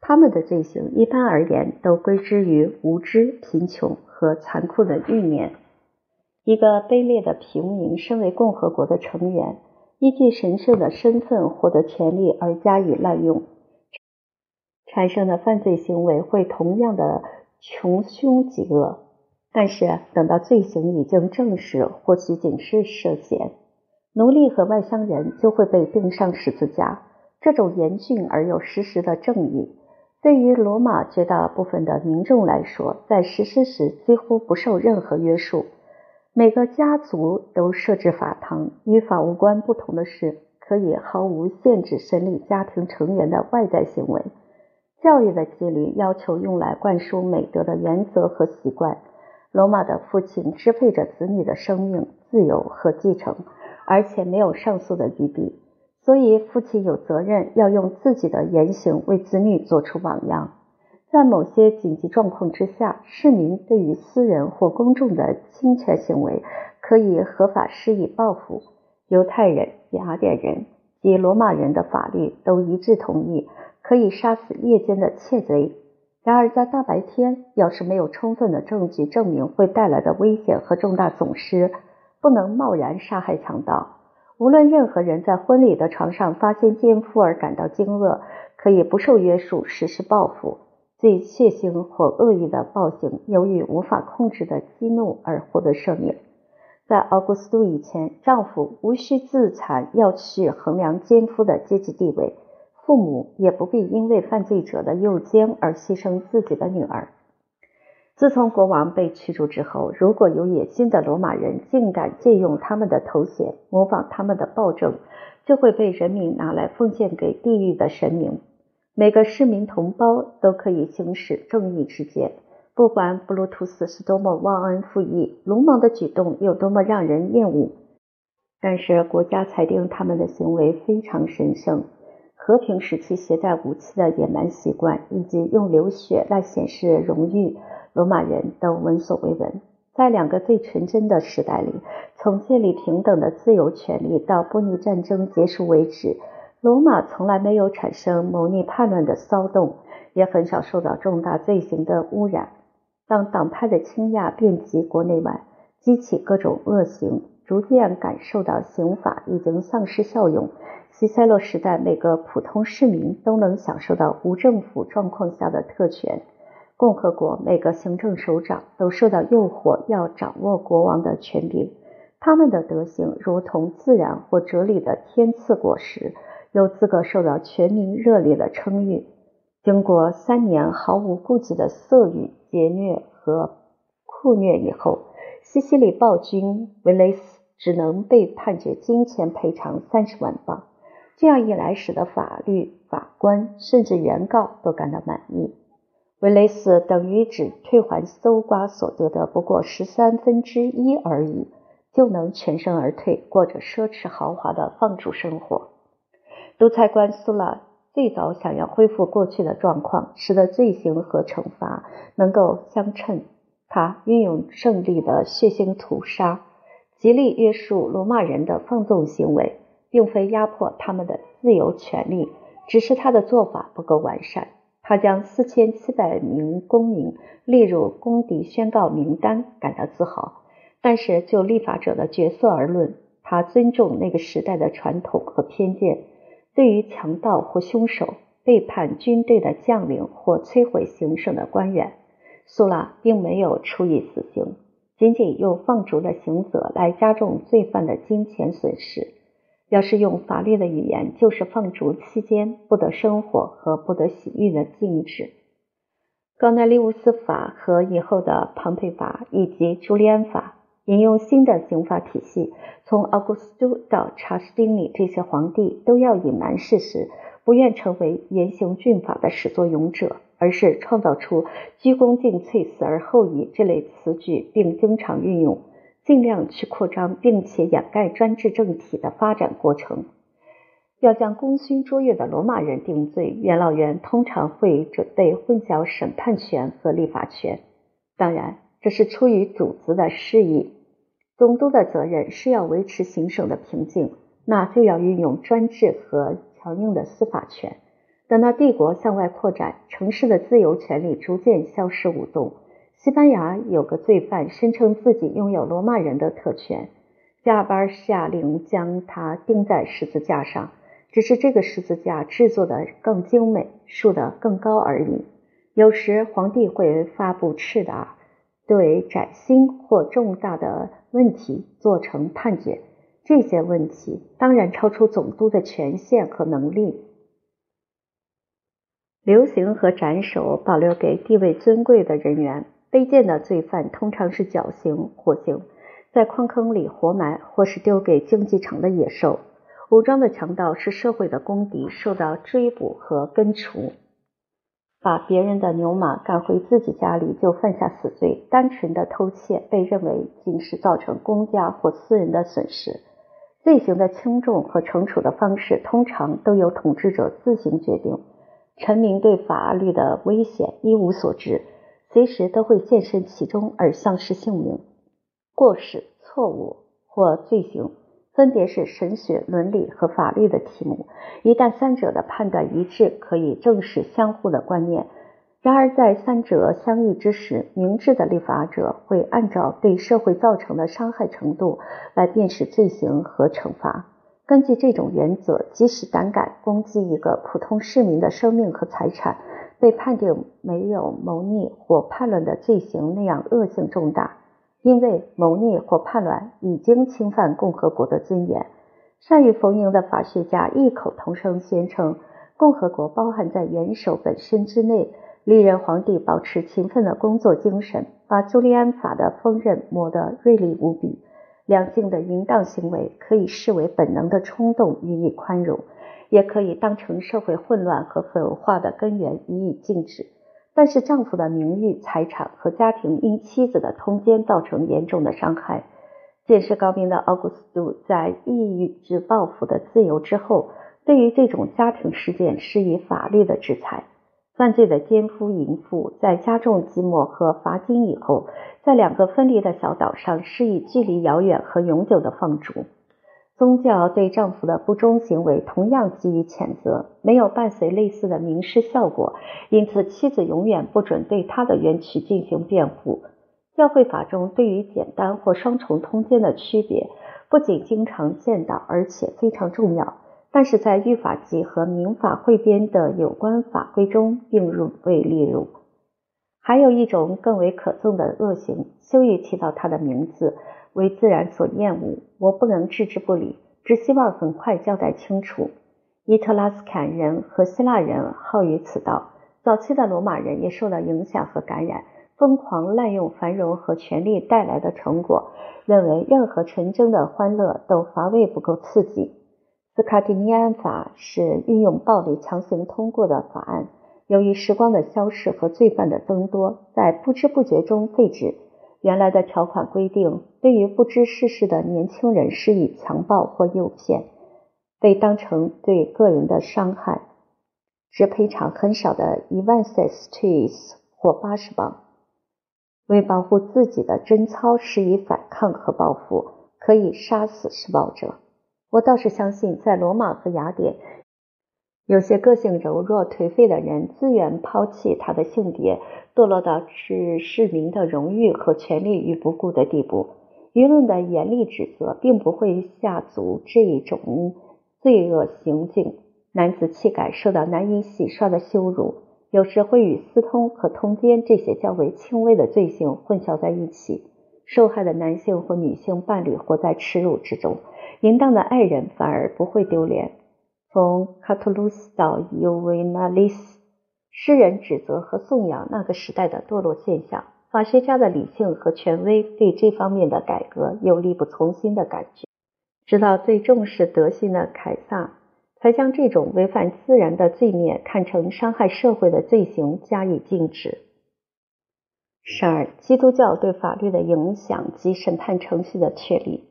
S1: 他们的罪行一般而言都归之于无知、贫穷和残酷的欲念。一个卑劣的平民身为共和国的成员，依据神圣的身份获得权利而加以滥用，产生的犯罪行为会同样的穷凶极恶。但是等到罪行已经证实，或许仅是涉嫌，奴隶和外乡人就会被钉上十字架。这种严峻而又实时的正义。对于罗马绝大部分的民众来说，在实施时几乎不受任何约束。每个家族都设置法堂，与法务官不同的是，可以毫无限制审理家庭成员的外在行为。教育的纪律要求用来灌输美德的原则和习惯。罗马的父亲支配着子女的生命、自由和继承，而且没有上诉的余地。所以，父亲有责任要用自己的言行为子女做出榜样。在某些紧急状况之下，市民对于私人或公众的侵权行为可以合法施以报复。犹太人、雅典人及罗马人的法律都一致同意可以杀死夜间的窃贼。然而，在大白天，要是没有充分的证据证明会带来的危险和重大损失，不能贸然杀害强盗。无论任何人在婚礼的床上发现奸夫而感到惊愕，可以不受约束实施报复。最血腥或恶意的暴行，由于无法控制的激怒而获得赦免。在奥古斯都以前，丈夫无需自残要去衡量奸夫的阶级地位，父母也不必因为犯罪者的诱奸而牺牲自己的女儿。自从国王被驱逐之后，如果有野心的罗马人竟敢借用他们的头衔，模仿他们的暴政，就会被人民拿来奉献给地狱的神明。每个市民同胞都可以行使正义之剑，不管布鲁图斯是多么忘恩负义，鲁莽的举动有多么让人厌恶。但是国家裁定他们的行为非常神圣。和平时期携带武器的野蛮习惯，以及用流血来显示荣誉。罗马人都闻所未闻。在两个最纯真的时代里，从建立平等的自由权利到布匿战争结束为止，罗马从来没有产生谋逆叛乱的骚动，也很少受到重大罪行的污染。当党派的倾轧遍及国内外，激起各种恶行，逐渐感受到刑法已经丧失效用。西塞洛时代，每个普通市民都能享受到无政府状况下的特权。共和国每个行政首长都受到诱惑，要掌握国王的权柄。他们的德行如同自然或哲理的天赐果实，有资格受到全民热烈的称誉。经过三年毫无顾忌的色欲、劫掠和酷虐以后，西西里暴君维雷斯只能被判决金钱赔偿三十万镑。这样一来，使得法律、法官甚至原告都感到满意。维雷斯等于只退还搜刮所得的不过十三分之一而已，就能全身而退，过着奢侈豪华的放逐生活。独裁官苏拉最早想要恢复过去的状况，使得罪行和惩罚能够相称。他运用胜利的血腥屠杀，极力约束罗马人的放纵行为，并非压迫他们的自由权利，只是他的做法不够完善。他将四千七百名公民列入公敌宣告名单，感到自豪。但是就立法者的角色而论，他尊重那个时代的传统和偏见。对于强盗或凶手、背叛军队的将领或摧毁行省的官员，苏拉并没有处以死刑，仅仅用放逐的刑责来加重罪犯的金钱损失。要是用法律的语言，就是放逐期间不得生活和不得洗浴的禁止。冈奈利乌斯法和以后的庞培法以及朱利安法，引用新的刑法体系，从奥古斯都到查士丁尼这些皇帝都要隐瞒事实，不愿成为严刑峻法的始作俑者，而是创造出“鞠躬尽瘁，死而后已”这类词句，并经常运用。尽量去扩张并且掩盖专制政体的发展过程。要将功勋卓越的罗马人定罪，元老院通常会准备混淆审判权和立法权。当然，这是出于组织的示意。总督的责任是要维持行省的平静，那就要运用专制和强硬的司法权。等到帝国向外扩展，城市的自由权利逐渐消失无踪。西班牙有个罪犯声称自己拥有罗马人的特权，加尔巴下令将他钉在十字架上，只是这个十字架制作的更精美，竖得更高而已。有时皇帝会发布敕达，对崭新或重大的问题做成判决，这些问题当然超出总督的权限和能力。流刑和斩首保留给地位尊贵的人员。卑贱的罪犯通常是绞刑、火刑，在矿坑里活埋，或是丢给竞技场的野兽。武装的强盗是社会的公敌，受到追捕和根除。把别人的牛马赶回自己家里就犯下死罪。单纯的偷窃被认为仅是造成公家或私人的损失。罪行的轻重和惩处的方式通常都由统治者自行决定。臣民对法律的危险一无所知。随时都会现身其中而丧失性命。过失、错误或罪行，分别是神学、伦理和法律的题目。一旦三者的判断一致，可以证实相互的观念。然而，在三者相异之时，明智的立法者会按照对社会造成的伤害程度来辨识罪行和惩罚。根据这种原则，即使胆敢攻击一个普通市民的生命和财产，被判定没有谋逆或叛乱的罪行那样恶性重大，因为谋逆或叛乱已经侵犯共和国的尊严。善于逢迎的法学家异口同声宣称，共和国包含在元首本身之内。历任皇帝保持勤奋的工作精神，把朱利安法的锋刃磨得锐利无比。两性的淫荡行为可以视为本能的冲动，予以宽容。也可以当成社会混乱和腐化的根源予以禁止，但是丈夫的名誉、财产和家庭因妻子的通奸造成严重的伤害。见识高明的奥古斯都在抑制报复的自由之后，对于这种家庭事件施以法律的制裁。犯罪的奸夫淫妇在加重寂寞和罚金以后，在两个分离的小岛上施以距离遥远和永久的放逐。宗教对丈夫的不忠行为同样给予谴责，没有伴随类似的民事效果，因此妻子永远不准对他的冤屈进行辩护。教会法中对于简单或双重通奸的区别不仅经常见到，而且非常重要，但是在律法集和民法汇编的有关法规中并入未列入。还有一种更为可憎的恶行，羞于提到它的名字。为自然所厌恶，我不能置之不理，只希望很快交代清楚。伊特拉斯坎人和希腊人好于此道，早期的罗马人也受到影响和感染，疯狂滥用繁荣和权力带来的成果，认为任何纯真的欢乐都乏味不够刺激。斯卡蒂尼安法是运用暴力强行通过的法案，由于时光的消逝和罪犯的增多，在不知不觉中废止。原来的条款规定，对于不知世事的年轻人施以强暴或诱骗，被当成对个人的伤害，只赔偿很少的一万 sesterces 或八十磅。为保护自己的贞操，施以反抗和报复，可以杀死施暴者。我倒是相信，在罗马和雅典。有些个性柔弱、颓废的人，自愿抛弃他的性别，堕落到置市民的荣誉和权利于不顾的地步。舆论的严厉指责，并不会下足这种罪恶行径。男子气概受到难以洗刷的羞辱，有时会与私通和通奸这些较为轻微的罪行混淆在一起。受害的男性或女性伴侣活在耻辱之中，淫荡的爱人反而不会丢脸。从卡特鲁斯到尤维纳利斯，诗人指责和颂扬那个时代的堕落现象。法学家的理性和权威对这方面的改革有力不从心的感觉。直到最重视德性的凯撒，才将这种违反自然的罪孽看成伤害社会的罪行加以禁止。十二，基督教对法律的影响及审判程序的确立。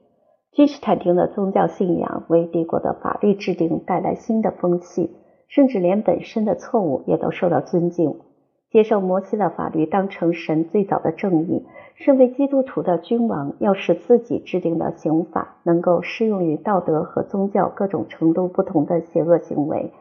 S1: 君士坦丁的宗教信仰为帝国的法律制定带来新的风气，甚至连本身的错误也都受到尊敬。接受摩西的法律当成神最早的正义。身为基督徒的君王要使自己制定的刑法能够适用于道德和宗教各种程度不同的邪恶行为。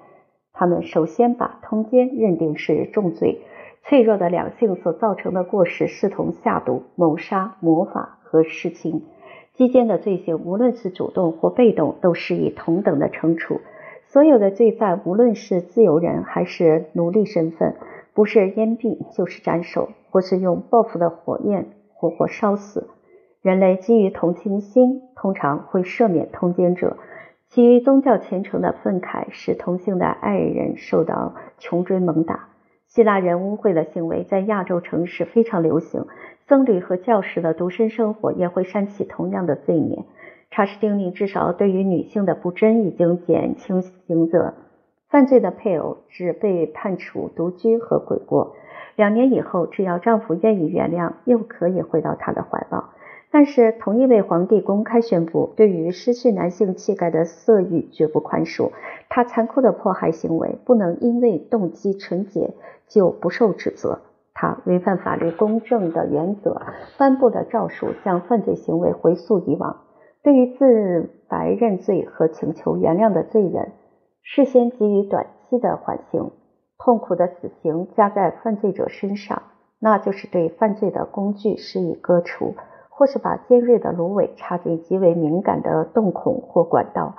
S1: 他们首先把通奸认定是重罪。脆弱的两性所造成的过失，视同下毒、谋杀、魔法和弑亲。基间的罪行，无论是主动或被动，都施以同等的惩处。所有的罪犯，无论是自由人还是奴隶身份，不是阉毙就是斩首，或是用报复的火焰活活烧死。人类基于同情心，通常会赦免通奸者。基于宗教虔诚的愤慨，使同性的爱人受到穷追猛打。希腊人污秽的行为在亚洲城市非常流行，僧侣和教士的独身生活也会煽起同样的罪孽。查士丁尼至少对于女性的不贞已经减轻刑责，犯罪的配偶只被判处独居和悔过。两年以后，只要丈夫愿意原谅，又可以回到他的怀抱。但是，同一位皇帝公开宣布，对于失去男性气概的色欲绝不宽恕。他残酷的迫害行为不能因为动机纯洁就不受指责。他违反法律公正的原则，颁布的诏书将犯罪行为回溯以往。对于自白认罪和请求原谅的罪人，事先给予短期的缓刑。痛苦的死刑加在犯罪者身上，那就是对犯罪的工具施以割除。或是把尖锐的芦苇插进极为敏感的洞孔或管道，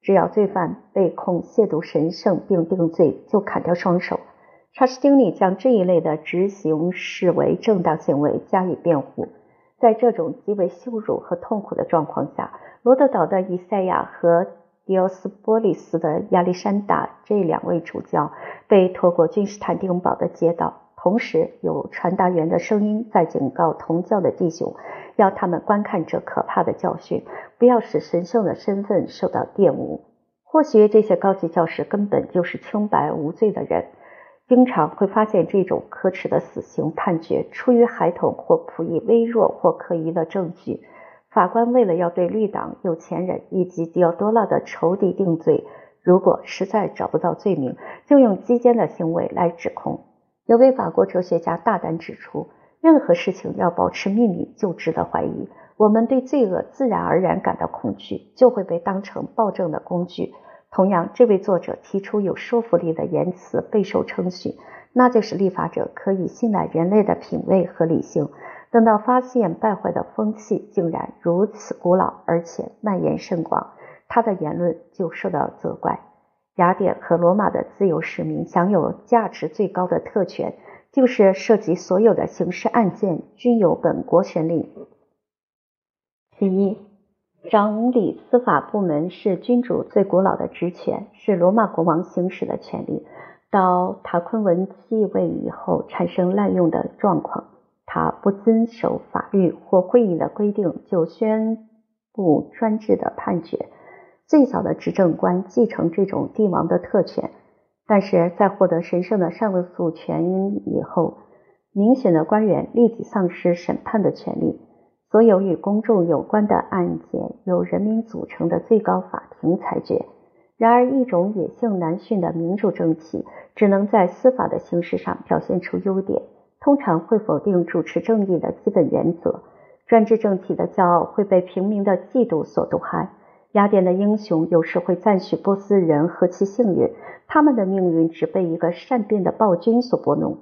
S1: 只要罪犯被控亵渎神圣并定罪，就砍掉双手。查士丁尼将这一类的执行视为正当行为加以辩护。在这种极为羞辱和痛苦的状况下，罗德岛的以赛亚和迪奥斯波利斯的亚历山大这两位主教被拖过君士坦丁堡的街道，同时有传达员的声音在警告同教的弟兄。要他们观看这可怕的教训，不要使神圣的身份受到玷污。或许这些高级教师根本就是清白无罪的人，经常会发现这种可耻的死刑判决出于孩童或仆役微弱或可疑的证据。法官为了要对绿党、有钱人以及迪奥多拉的仇敌定罪，如果实在找不到罪名，就用基奸的行为来指控。有位法国哲学家大胆指出。任何事情要保持秘密，就值得怀疑。我们对罪恶自然而然感到恐惧，就会被当成暴政的工具。同样，这位作者提出有说服力的言辞备受称许，那就是立法者可以信赖人类的品味和理性。等到发现败坏的风气竟然如此古老，而且蔓延甚广，他的言论就受到责怪。雅典和罗马的自由市民享有价值最高的特权。就是涉及所有的刑事案件均由本国审理。第一，掌理司法部门是君主最古老的职权，是罗马国王行使的权利。到塔昆文继位以后，产生滥用的状况。他不遵守法律或会议的规定，就宣布专制的判决。最早的执政官继承这种帝王的特权。但是在获得神圣的上诉权以后，明显的官员立即丧失审判的权利。所有与公众有关的案件由人民组成的最高法庭裁决。然而，一种野性难驯的民主政体只能在司法的形式上表现出优点，通常会否定主持正义的基本原则。专制政体的骄傲会被平民的嫉妒所毒害。雅典的英雄有时会赞许波斯人何其幸运，他们的命运只被一个善变的暴君所拨弄。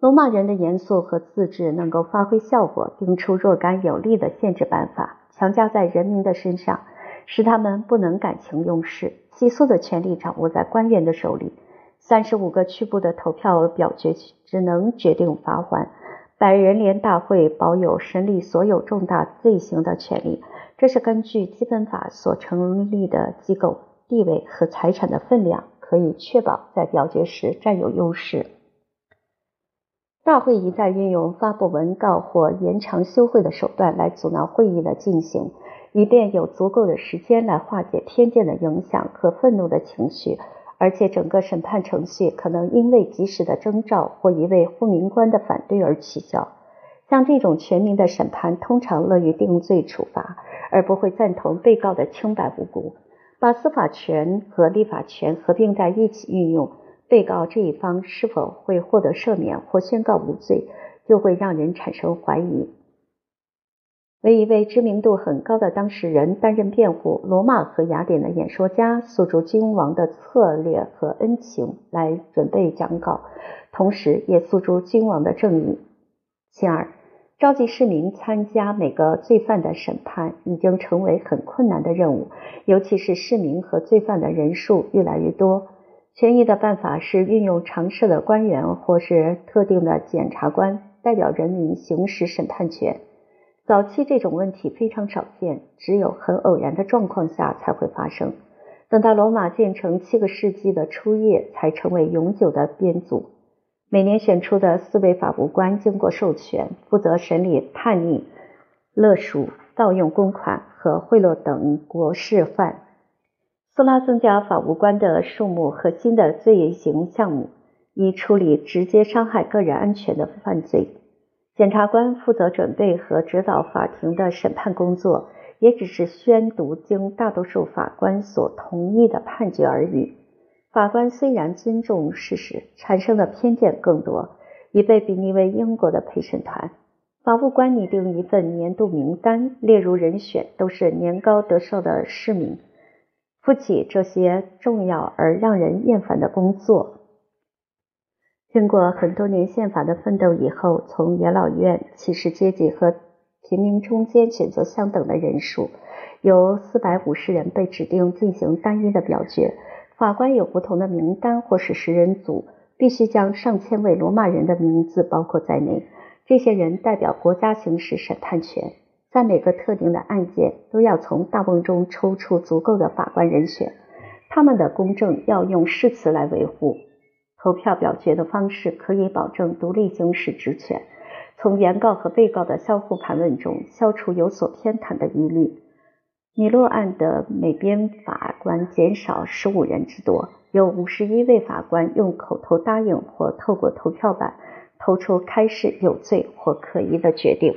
S1: 罗马人的严肃和自治能够发挥效果，定出若干有力的限制办法，强加在人民的身上，使他们不能感情用事。起诉的权利掌握在官员的手里。三十五个区部的投票表决只能决定罚款，百人联大会保有审理所有重大罪行的权利，这是根据基本法所成立的机构地位和财产的分量，可以确保在表决时占有优势。大会一再运用发布文告或延长休会的手段来阻挠会议的进行，以便有足够的时间来化解偏见的影响和愤怒的情绪。而且，整个审判程序可能因为及时的征兆或一位护民官的反对而取消。像这种全民的审判，通常乐于定罪处罚，而不会赞同被告的清白无辜。把司法权和立法权合并在一起运用。被告这一方是否会获得赦免或宣告无罪，就会让人产生怀疑。为一位知名度很高的当事人担任辩护，罗马和雅典的演说家诉诸君王的策略和恩情来准备讲稿，同时也诉诸君王的正义。其二，召集市民参加每个罪犯的审判已经成为很困难的任务，尤其是市民和罪犯的人数越来越多。权宜的办法是运用常设的官员或是特定的检察官代表人民行使审判权。早期这种问题非常少见，只有很偶然的状况下才会发生。等到罗马建成七个世纪的初叶，才成为永久的编组。每年选出的四位法务官经过授权，负责审理叛逆、勒赎、盗用公款和贿赂等国事犯。苏拉增加法务官的数目和新的罪行项目，以处理直接伤害个人安全的犯罪。检察官负责准备和指导法庭的审判工作，也只是宣读经大多数法官所同意的判决而已。法官虽然尊重事实，产生的偏见更多，已被比拟为英国的陪审团。法务官拟定一份年度名单，列入人选都是年高德寿的市民。不起这些重要而让人厌烦的工作。经过很多年宪法的奋斗以后，从元老院、骑士阶级和平民中间选择相等的人数，由四百五十人被指定进行单一的表决。法官有不同的名单或是十人组，必须将上千位罗马人的名字包括在内。这些人代表国家行使审判权。在每个特定的案件，都要从大瓮中抽出足够的法官人选，他们的公正要用誓词来维护。投票表决的方式可以保证独立行使职权，从原告和被告的相互盘问中消除有所偏袒的疑虑。米洛案的每边法官减少十五人之多，有五十一位法官用口头答应或透过投票板投出开始有罪或可疑的决定。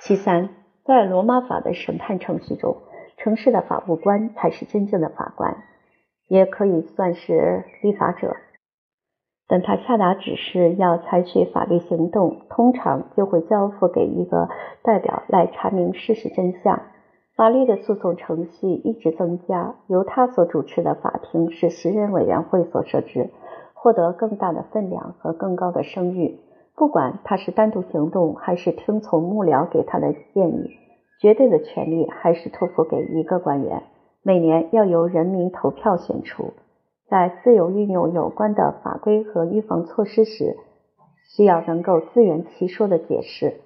S1: 其三，在罗马法的审判程序中，城市的法务官才是真正的法官，也可以算是立法者。等他下达指示要采取法律行动，通常就会交付给一个代表来查明事实真相。法律的诉讼程序一直增加，由他所主持的法庭是十人委员会所设置，获得更大的分量和更高的声誉。不管他是单独行动，还是听从幕僚给他的建议，绝对的权利还是托付给一个官员。每年要由人民投票选出。在自由运用有关的法规和预防措施时，需要能够自圆其说的解释。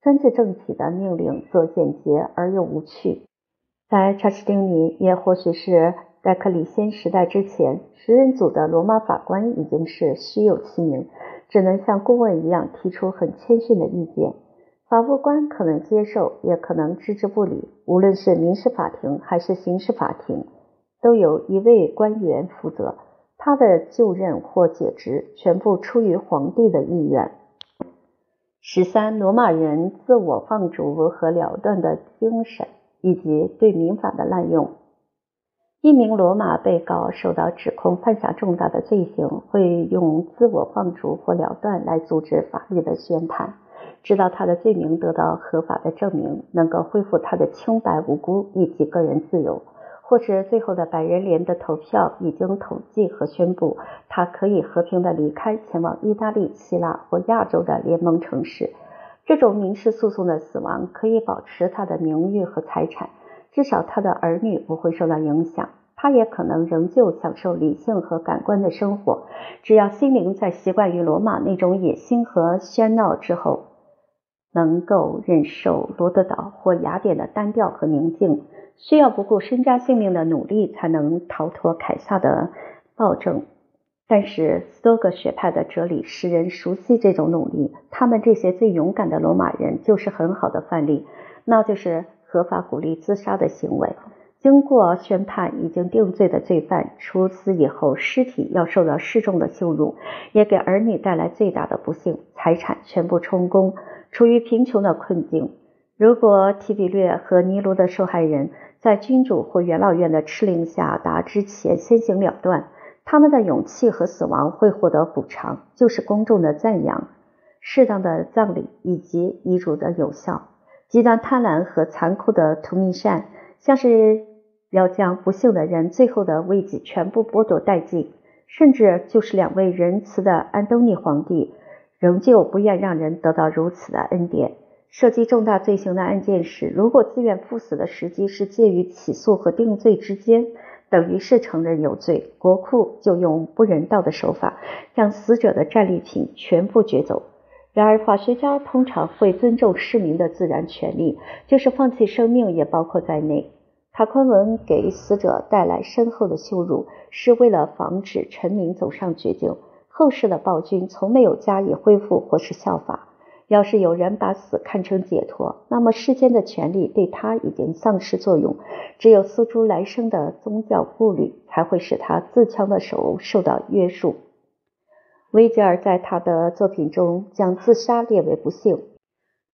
S1: 专制政体的命令则简洁而又无趣。在查士丁尼，也或许是在克里先时代之前，十人组的罗马法官已经是虚有其名。只能像顾问一样提出很谦逊的意见，法务官可能接受，也可能置之不理。无论是民事法庭还是刑事法庭，都有一位官员负责，他的就任或解职全部出于皇帝的意愿。十三，罗马人自我放逐和了断的精神，以及对民法的滥用。一名罗马被告受到指控犯下重大的罪行，会用自我放逐或了断来阻止法律的宣判，直到他的罪名得到合法的证明，能够恢复他的清白无辜以及个人自由，或是最后的百人联的投票已经统计和宣布，他可以和平的离开，前往意大利、希腊或亚洲的联盟城市。这种民事诉讼的死亡可以保持他的名誉和财产。至少他的儿女不会受到影响。他也可能仍旧享受理性和感官的生活，只要心灵在习惯于罗马那种野心和喧闹之后，能够忍受罗德岛或雅典的单调和宁静，需要不顾身家性命的努力才能逃脱凯撒的暴政。但是斯多葛学派的哲理使人熟悉这种努力，他们这些最勇敢的罗马人就是很好的范例，那就是合法鼓励自杀的行为。经过宣判，已经定罪的罪犯处死以后，尸体要受到示众的羞辱，也给儿女带来最大的不幸，财产全部充公，处于贫穷的困境。如果提比略和尼禄的受害人在君主或元老院的敕令下达之前先行了断，他们的勇气和死亡会获得补偿，就是公众的赞扬。适当的葬礼以及遗嘱的有效，极端贪婪和残酷的图密善，像是。要将不幸的人最后的慰藉全部剥夺殆尽，甚至就是两位仁慈的安东尼皇帝，仍旧不愿让人得到如此的恩典。涉及重大罪行的案件时，如果自愿赴死的时机是介于起诉和定罪之间，等于是承认有罪，国库就用不人道的手法将死者的战利品全部掘走。然而，法学家通常会尊重市民的自然权利，就是放弃生命也包括在内。塔昆文给死者带来深厚的羞辱，是为了防止臣民走上绝境。后世的暴君从没有加以恢复或是效法。要是有人把死看成解脱，那么世间的权利对他已经丧失作用。只有诉诸来生的宗教顾虑，才会使他自戕的手受到约束。维吉尔在他的作品中将自杀列为不幸，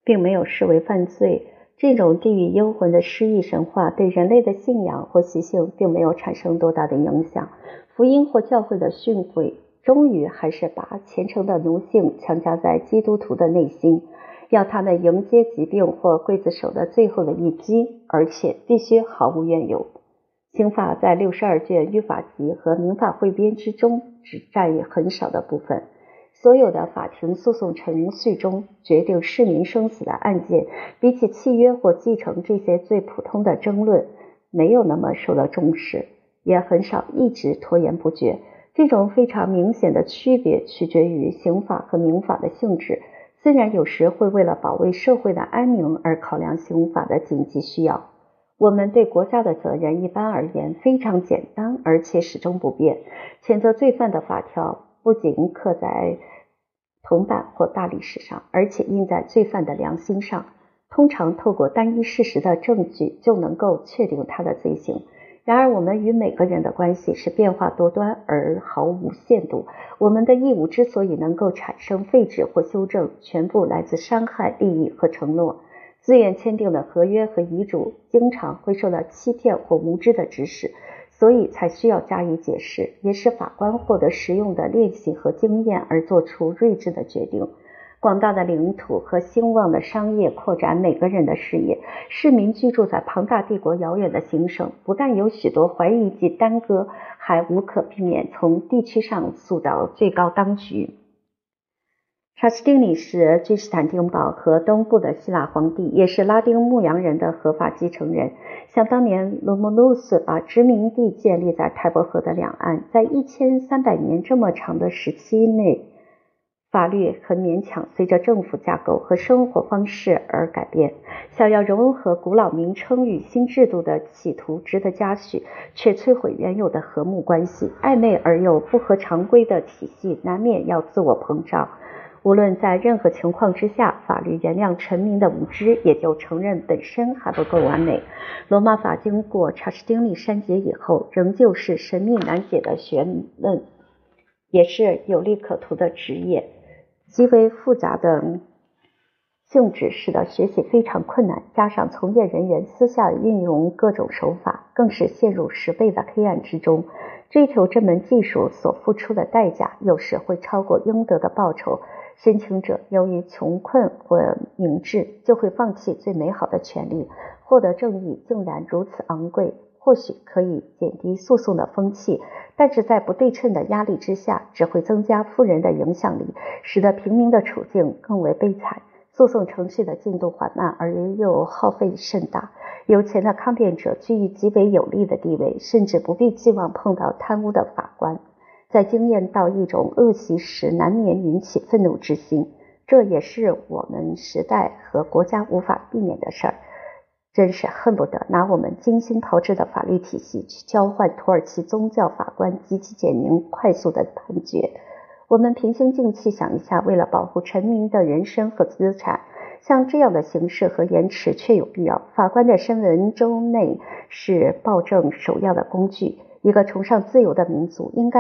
S1: 并没有视为犯罪。这种地狱幽魂的诗意神话对人类的信仰或习性并没有产生多大的影响。福音或教会的训诲，终于还是把虔诚的奴性强加在基督徒的内心，要他们迎接疾病或刽子手的最后的一击，而且必须毫无怨尤。刑法在六十二卷律法集和民法汇编之中只占很少的部分。所有的法庭诉讼程序中，决定市民生死的案件，比起契约或继承这些最普通的争论，没有那么受到重视，也很少一直拖延不决。这种非常明显的区别取决于刑法和民法的性质。虽然有时会为了保卫社会的安宁而考量刑法的紧急需要，我们对国家的责任一般而言非常简单，而且始终不变。谴责罪犯的法条。不仅刻在铜板或大理石上，而且印在罪犯的良心上。通常透过单一事实的证据就能够确定他的罪行。然而，我们与每个人的关系是变化多端而毫无限度。我们的义务之所以能够产生废止或修正，全部来自伤害、利益和承诺。自愿签订的合约和遗嘱经常会受到欺骗或无知的指使。所以才需要加以解释，也使法官获得实用的练习和经验，而做出睿智的决定。广大的领土和兴旺的商业扩展每个人的事业，市民居住在庞大帝国遥远的行省，不但有许多怀疑及耽搁，还无可避免从地区上诉到最高当局。查士丁尼是君士坦丁堡和东部的希腊皇帝，也是拉丁牧羊人的合法继承人。想当年，罗姆路斯把殖民地建立在泰伯河的两岸，在一千三百年这么长的时期内，法律很勉强随着政府架构和生活方式而改变。想要融合古老名称与新制度的企图值得嘉许，却摧毁原有的和睦关系。暧昧而又不合常规的体系，难免要自我膨胀。无论在任何情况之下，法律原谅臣民的无知，也就承认本身还不够完美。罗马法经过查士丁利删节以后，仍旧是神秘难解的学问，也是有利可图的职业。极为复杂的性质使得学习非常困难，加上从业人员私下运用各种手法，更是陷入十倍的黑暗之中。追求这门技术所付出的代价，有时会超过应得的报酬。申请者由于穷困或明智，就会放弃最美好的权利。获得正义竟然如此昂贵，或许可以减低诉讼的风气，但是在不对称的压力之下，只会增加富人的影响力，使得平民的处境更为悲惨。诉讼程序的进度缓慢，而又耗费甚大。有钱的抗辩者居于极为有利的地位，甚至不必寄望碰到贪污的法官。在经验到一种恶习时，难免引起愤怒之心。这也是我们时代和国家无法避免的事儿。真是恨不得拿我们精心炮制的法律体系去交换土耳其宗教法官极其简明、快速的判决。我们平心静气想一下，为了保护臣民的人身和资产，像这样的形式和延迟确有必要。法官的身份中内是暴政首要的工具。一个崇尚自由的民族应该。